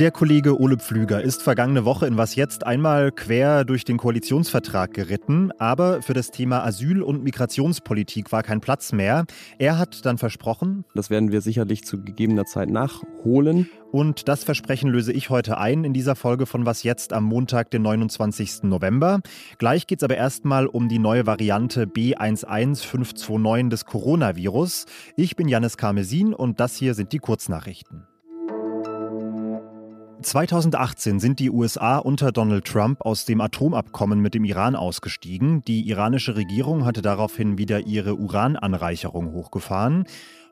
Der Kollege Ole Pflüger ist vergangene Woche in Was jetzt einmal quer durch den Koalitionsvertrag geritten, aber für das Thema Asyl- und Migrationspolitik war kein Platz mehr. Er hat dann versprochen, das werden wir sicherlich zu gegebener Zeit nachholen. Und das Versprechen löse ich heute ein in dieser Folge von Was jetzt am Montag, den 29. November. Gleich geht es aber erstmal um die neue Variante B11529 des Coronavirus. Ich bin Janis Karmesin und das hier sind die Kurznachrichten. 2018 sind die USA unter Donald Trump aus dem Atomabkommen mit dem Iran ausgestiegen. Die iranische Regierung hatte daraufhin wieder ihre Urananreicherung hochgefahren.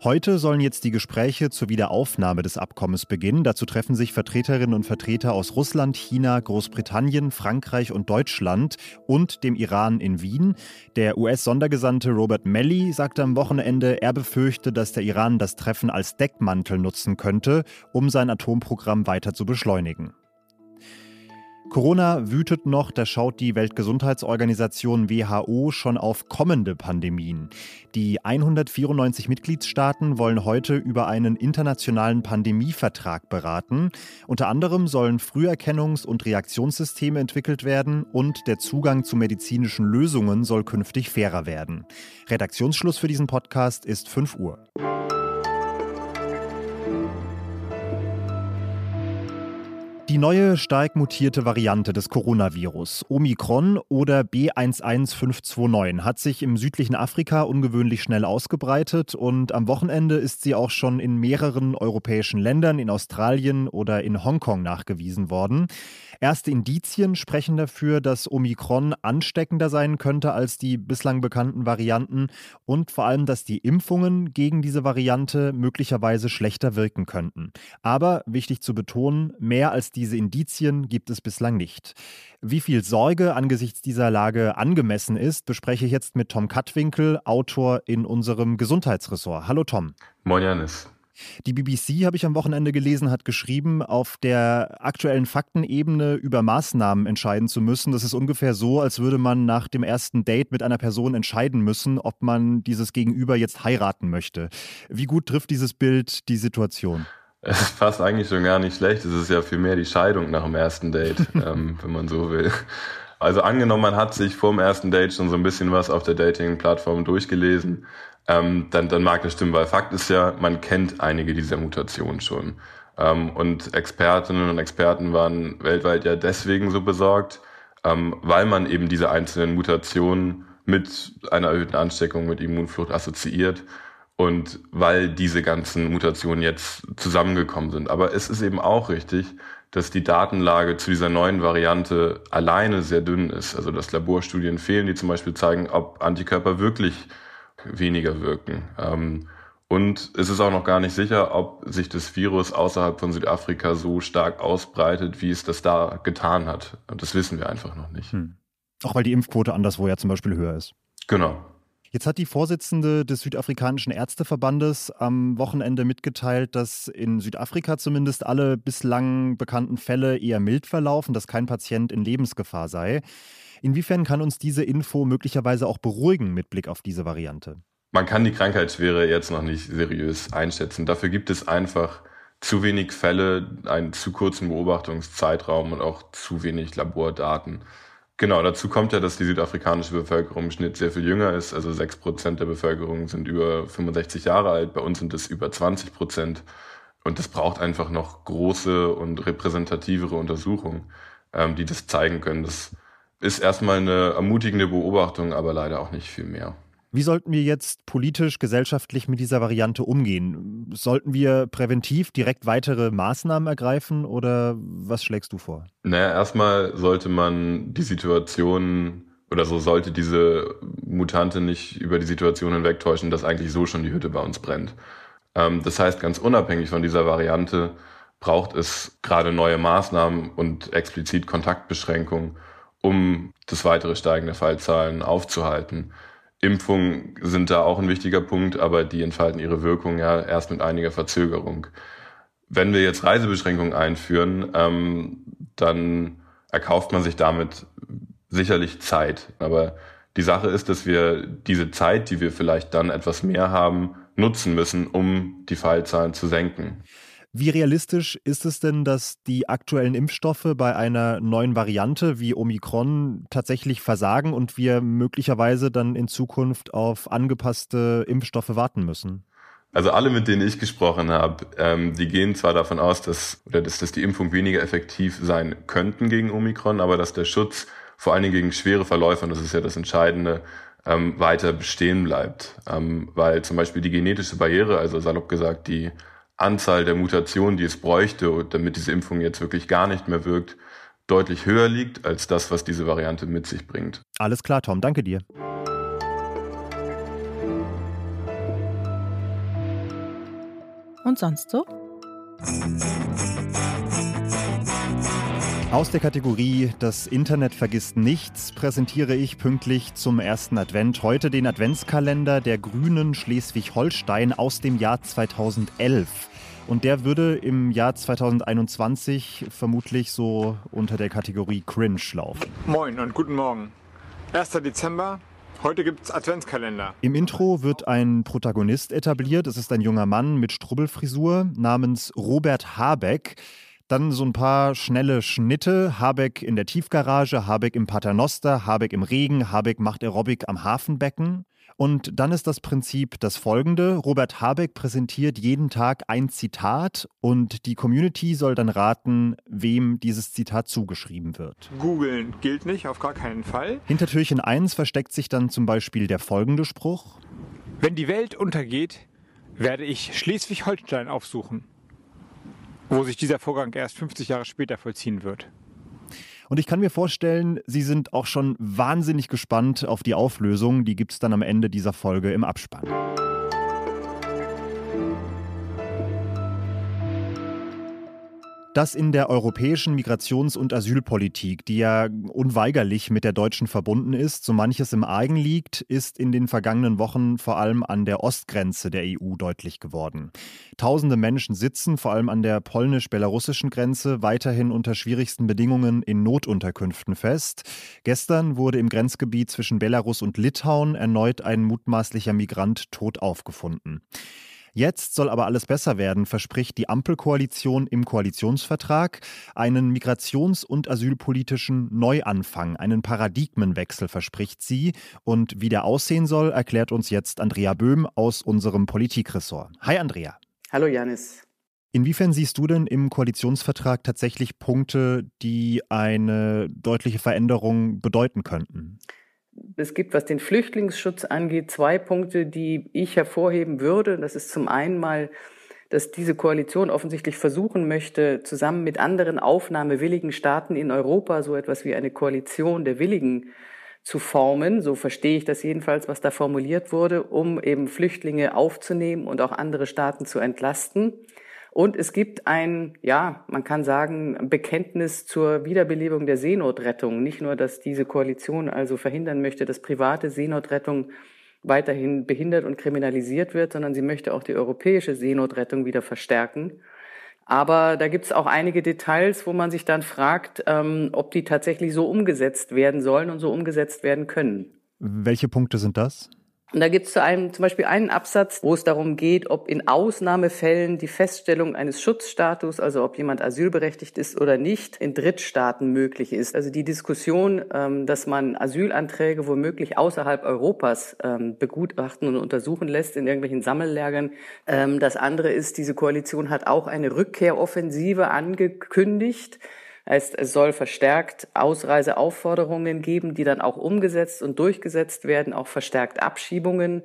Heute sollen jetzt die Gespräche zur Wiederaufnahme des Abkommens beginnen. Dazu treffen sich Vertreterinnen und Vertreter aus Russland, China, Großbritannien, Frankreich und Deutschland und dem Iran in Wien. Der US-Sondergesandte Robert Melly sagte am Wochenende, er befürchte, dass der Iran das Treffen als Deckmantel nutzen könnte, um sein Atomprogramm weiter zu beschleunigen. Corona wütet noch, da schaut die Weltgesundheitsorganisation WHO schon auf kommende Pandemien. Die 194 Mitgliedstaaten wollen heute über einen internationalen Pandemievertrag beraten. Unter anderem sollen Früherkennungs- und Reaktionssysteme entwickelt werden und der Zugang zu medizinischen Lösungen soll künftig fairer werden. Redaktionsschluss für diesen Podcast ist 5 Uhr. Die neue stark mutierte Variante des Coronavirus, Omikron oder B11529, hat sich im südlichen Afrika ungewöhnlich schnell ausgebreitet und am Wochenende ist sie auch schon in mehreren europäischen Ländern, in Australien oder in Hongkong nachgewiesen worden. Erste Indizien sprechen dafür, dass Omikron ansteckender sein könnte als die bislang bekannten Varianten und vor allem, dass die Impfungen gegen diese Variante möglicherweise schlechter wirken könnten. Aber wichtig zu betonen, mehr als diese Indizien gibt es bislang nicht. Wie viel Sorge angesichts dieser Lage angemessen ist, bespreche ich jetzt mit Tom Kattwinkel, Autor in unserem Gesundheitsressort. Hallo Tom. Moin Janis. Die BBC, habe ich am Wochenende gelesen, hat geschrieben, auf der aktuellen Faktenebene über Maßnahmen entscheiden zu müssen. Das ist ungefähr so, als würde man nach dem ersten Date mit einer Person entscheiden müssen, ob man dieses Gegenüber jetzt heiraten möchte. Wie gut trifft dieses Bild die Situation? Es passt eigentlich schon gar nicht schlecht. Es ist ja vielmehr die Scheidung nach dem ersten Date, ähm, wenn man so will. Also angenommen, man hat sich vor dem ersten Date schon so ein bisschen was auf der Dating-Plattform durchgelesen ähm, dann, dann mag das stimmen, weil Fakt ist ja, man kennt einige dieser Mutationen schon. Ähm, und Expertinnen und Experten waren weltweit ja deswegen so besorgt, ähm, weil man eben diese einzelnen Mutationen mit einer erhöhten Ansteckung mit Immunflucht assoziiert und weil diese ganzen Mutationen jetzt zusammengekommen sind. Aber es ist eben auch richtig, dass die Datenlage zu dieser neuen Variante alleine sehr dünn ist. Also dass Laborstudien fehlen, die zum Beispiel zeigen, ob Antikörper wirklich weniger wirken. Ähm, und es ist auch noch gar nicht sicher, ob sich das Virus außerhalb von Südafrika so stark ausbreitet, wie es das da getan hat. Und das wissen wir einfach noch nicht. Hm. Auch weil die Impfquote anderswo ja zum Beispiel höher ist. Genau. Jetzt hat die Vorsitzende des südafrikanischen Ärzteverbandes am Wochenende mitgeteilt, dass in Südafrika zumindest alle bislang bekannten Fälle eher mild verlaufen, dass kein Patient in Lebensgefahr sei. Inwiefern kann uns diese Info möglicherweise auch beruhigen mit Blick auf diese Variante? Man kann die Krankheitsschwere jetzt noch nicht seriös einschätzen. Dafür gibt es einfach zu wenig Fälle, einen zu kurzen Beobachtungszeitraum und auch zu wenig Labordaten. Genau, dazu kommt ja, dass die südafrikanische Bevölkerung im Schnitt sehr viel jünger ist. Also sechs Prozent der Bevölkerung sind über 65 Jahre alt, bei uns sind es über 20 Prozent. Und das braucht einfach noch große und repräsentativere Untersuchungen, ähm, die das zeigen können, dass ist erstmal eine ermutigende Beobachtung, aber leider auch nicht viel mehr. Wie sollten wir jetzt politisch, gesellschaftlich mit dieser Variante umgehen? Sollten wir präventiv direkt weitere Maßnahmen ergreifen oder was schlägst du vor? Naja, erstmal sollte man die Situation oder so sollte diese Mutante nicht über die Situation hinwegtäuschen, dass eigentlich so schon die Hütte bei uns brennt. Ähm, das heißt, ganz unabhängig von dieser Variante braucht es gerade neue Maßnahmen und explizit Kontaktbeschränkungen um das weitere Steigen der Fallzahlen aufzuhalten. Impfungen sind da auch ein wichtiger Punkt, aber die entfalten ihre Wirkung ja erst mit einiger Verzögerung. Wenn wir jetzt Reisebeschränkungen einführen, ähm, dann erkauft man sich damit sicherlich Zeit. Aber die Sache ist, dass wir diese Zeit, die wir vielleicht dann etwas mehr haben, nutzen müssen, um die Fallzahlen zu senken. Wie realistisch ist es denn, dass die aktuellen Impfstoffe bei einer neuen Variante wie Omikron tatsächlich versagen und wir möglicherweise dann in Zukunft auf angepasste Impfstoffe warten müssen? Also alle, mit denen ich gesprochen habe, ähm, die gehen zwar davon aus, dass, oder dass, dass die Impfung weniger effektiv sein könnten gegen Omikron, aber dass der Schutz vor allen Dingen gegen schwere Verläufe, und das ist ja das Entscheidende, ähm, weiter bestehen bleibt. Ähm, weil zum Beispiel die genetische Barriere, also salopp gesagt die Anzahl der Mutationen, die es bräuchte, damit diese Impfung jetzt wirklich gar nicht mehr wirkt, deutlich höher liegt als das, was diese Variante mit sich bringt. Alles klar, Tom, danke dir. Und sonst so? Aus der Kategorie Das Internet vergisst nichts präsentiere ich pünktlich zum ersten Advent heute den Adventskalender der Grünen Schleswig-Holstein aus dem Jahr 2011. Und der würde im Jahr 2021 vermutlich so unter der Kategorie Cringe laufen. Moin und guten Morgen. 1. Dezember, Heute gibt's Adventskalender. Im Intro wird ein Protagonist etabliert. Es ist ein junger Mann mit Strubbelfrisur namens Robert Habeck. Dann so ein paar schnelle Schnitte. Habeck in der Tiefgarage, Habeck im Paternoster, Habeck im Regen, Habeck macht Aerobic am Hafenbecken. Und dann ist das Prinzip das folgende. Robert Habeck präsentiert jeden Tag ein Zitat und die Community soll dann raten, wem dieses Zitat zugeschrieben wird. Googeln gilt nicht, auf gar keinen Fall. Hinter Türchen 1 versteckt sich dann zum Beispiel der folgende Spruch. Wenn die Welt untergeht, werde ich Schleswig-Holstein aufsuchen wo sich dieser Vorgang erst 50 Jahre später vollziehen wird. Und ich kann mir vorstellen, Sie sind auch schon wahnsinnig gespannt auf die Auflösung. Die gibt es dann am Ende dieser Folge im Abspann. Dass in der europäischen Migrations- und Asylpolitik, die ja unweigerlich mit der deutschen verbunden ist, so manches im Argen liegt, ist in den vergangenen Wochen vor allem an der Ostgrenze der EU deutlich geworden. Tausende Menschen sitzen vor allem an der polnisch-belarussischen Grenze weiterhin unter schwierigsten Bedingungen in Notunterkünften fest. Gestern wurde im Grenzgebiet zwischen Belarus und Litauen erneut ein mutmaßlicher Migrant tot aufgefunden. Jetzt soll aber alles besser werden, verspricht die Ampelkoalition im Koalitionsvertrag. Einen migrations- und asylpolitischen Neuanfang, einen Paradigmenwechsel verspricht sie. Und wie der aussehen soll, erklärt uns jetzt Andrea Böhm aus unserem Politikressort. Hi Andrea. Hallo Janis. Inwiefern siehst du denn im Koalitionsvertrag tatsächlich Punkte, die eine deutliche Veränderung bedeuten könnten? Es gibt, was den Flüchtlingsschutz angeht, zwei Punkte, die ich hervorheben würde. Das ist zum einen mal, dass diese Koalition offensichtlich versuchen möchte, zusammen mit anderen aufnahmewilligen Staaten in Europa so etwas wie eine Koalition der Willigen zu formen. So verstehe ich das jedenfalls, was da formuliert wurde, um eben Flüchtlinge aufzunehmen und auch andere Staaten zu entlasten. Und es gibt ein, ja, man kann sagen, Bekenntnis zur Wiederbelebung der Seenotrettung. Nicht nur, dass diese Koalition also verhindern möchte, dass private Seenotrettung weiterhin behindert und kriminalisiert wird, sondern sie möchte auch die europäische Seenotrettung wieder verstärken. Aber da gibt es auch einige Details, wo man sich dann fragt, ähm, ob die tatsächlich so umgesetzt werden sollen und so umgesetzt werden können. Welche Punkte sind das? Und da gibt es zu einem zum Beispiel einen Absatz, wo es darum geht, ob in Ausnahmefällen die Feststellung eines Schutzstatus, also ob jemand asylberechtigt ist oder nicht, in Drittstaaten möglich ist. Also die Diskussion, ähm, dass man Asylanträge womöglich außerhalb Europas ähm, begutachten und untersuchen lässt in irgendwelchen Sammellagern. Ähm, das andere ist, diese Koalition hat auch eine Rückkehroffensive angekündigt Heißt, es soll verstärkt Ausreiseaufforderungen geben, die dann auch umgesetzt und durchgesetzt werden, auch verstärkt Abschiebungen.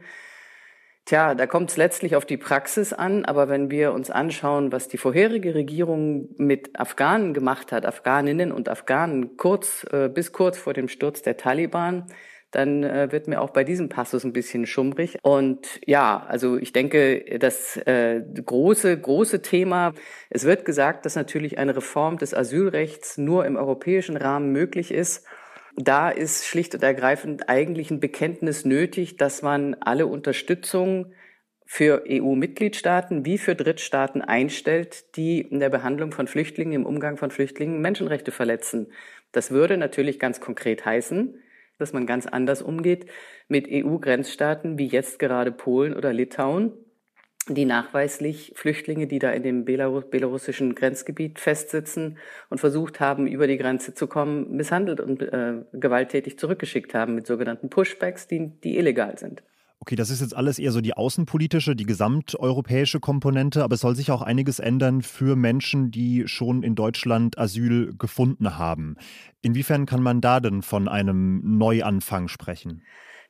Tja, da kommt es letztlich auf die Praxis an, aber wenn wir uns anschauen, was die vorherige Regierung mit Afghanen gemacht hat, Afghaninnen und Afghanen kurz äh, bis kurz vor dem Sturz der Taliban, dann äh, wird mir auch bei diesem Passus ein bisschen schummrig. Und ja, also ich denke, das äh, große, große Thema, es wird gesagt, dass natürlich eine Reform des Asylrechts nur im europäischen Rahmen möglich ist. Da ist schlicht und ergreifend eigentlich ein Bekenntnis nötig, dass man alle Unterstützung für EU-Mitgliedstaaten wie für Drittstaaten einstellt, die in der Behandlung von Flüchtlingen, im Umgang von Flüchtlingen Menschenrechte verletzen. Das würde natürlich ganz konkret heißen, dass man ganz anders umgeht mit EU-Grenzstaaten wie jetzt gerade Polen oder Litauen. die nachweislich Flüchtlinge, die da in dem belarussischen Grenzgebiet festsitzen und versucht haben, über die Grenze zu kommen, misshandelt und äh, gewalttätig zurückgeschickt haben mit sogenannten Pushbacks, die, die illegal sind. Okay, das ist jetzt alles eher so die außenpolitische, die gesamteuropäische Komponente, aber es soll sich auch einiges ändern für Menschen, die schon in Deutschland Asyl gefunden haben. Inwiefern kann man da denn von einem Neuanfang sprechen?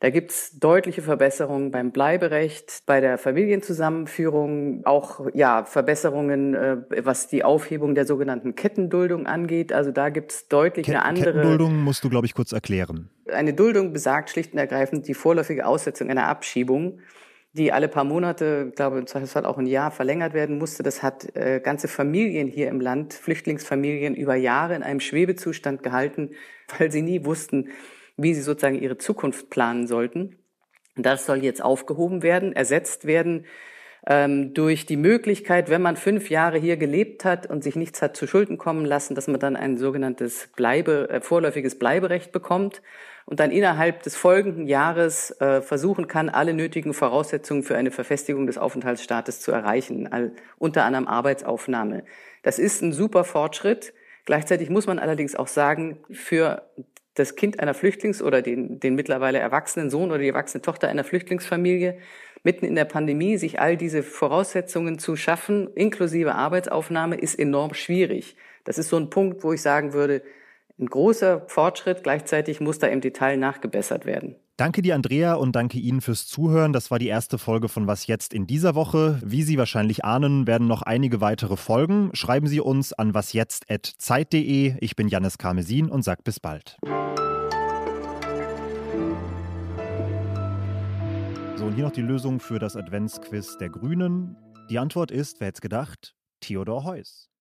Da gibt's deutliche Verbesserungen beim Bleiberecht, bei der Familienzusammenführung, auch ja Verbesserungen, äh, was die Aufhebung der sogenannten Kettenduldung angeht. Also da gibt's deutlich Ke eine andere. Kettenduldung musst du, glaube ich, kurz erklären. Eine Duldung besagt schlicht und ergreifend die vorläufige Aussetzung einer Abschiebung die alle paar Monate, ich glaube im Zweifelsfall auch ein Jahr verlängert werden musste. Das hat äh, ganze Familien hier im Land, Flüchtlingsfamilien über Jahre in einem Schwebezustand gehalten, weil sie nie wussten, wie sie sozusagen ihre Zukunft planen sollten. Das soll jetzt aufgehoben werden, ersetzt werden ähm, durch die Möglichkeit, wenn man fünf Jahre hier gelebt hat und sich nichts hat zu Schulden kommen lassen, dass man dann ein sogenanntes Bleibe, äh, vorläufiges Bleiberecht bekommt und dann innerhalb des folgenden Jahres äh, versuchen kann, alle nötigen Voraussetzungen für eine Verfestigung des Aufenthaltsstaates zu erreichen, all, unter anderem Arbeitsaufnahme. Das ist ein super Fortschritt. Gleichzeitig muss man allerdings auch sagen, für das Kind einer Flüchtlings- oder den, den mittlerweile erwachsenen Sohn oder die erwachsene Tochter einer Flüchtlingsfamilie mitten in der Pandemie sich all diese Voraussetzungen zu schaffen, inklusive Arbeitsaufnahme, ist enorm schwierig. Das ist so ein Punkt, wo ich sagen würde, ein großer Fortschritt, gleichzeitig muss da im Detail nachgebessert werden. Danke dir, Andrea, und danke Ihnen fürs Zuhören. Das war die erste Folge von Was jetzt in dieser Woche. Wie Sie wahrscheinlich ahnen, werden noch einige weitere folgen. Schreiben Sie uns an wasjetzt.zeit.de. Ich bin Janis Karmesin und sage bis bald. So, und hier noch die Lösung für das Adventsquiz der Grünen. Die Antwort ist, wer hätte gedacht, Theodor Heuss.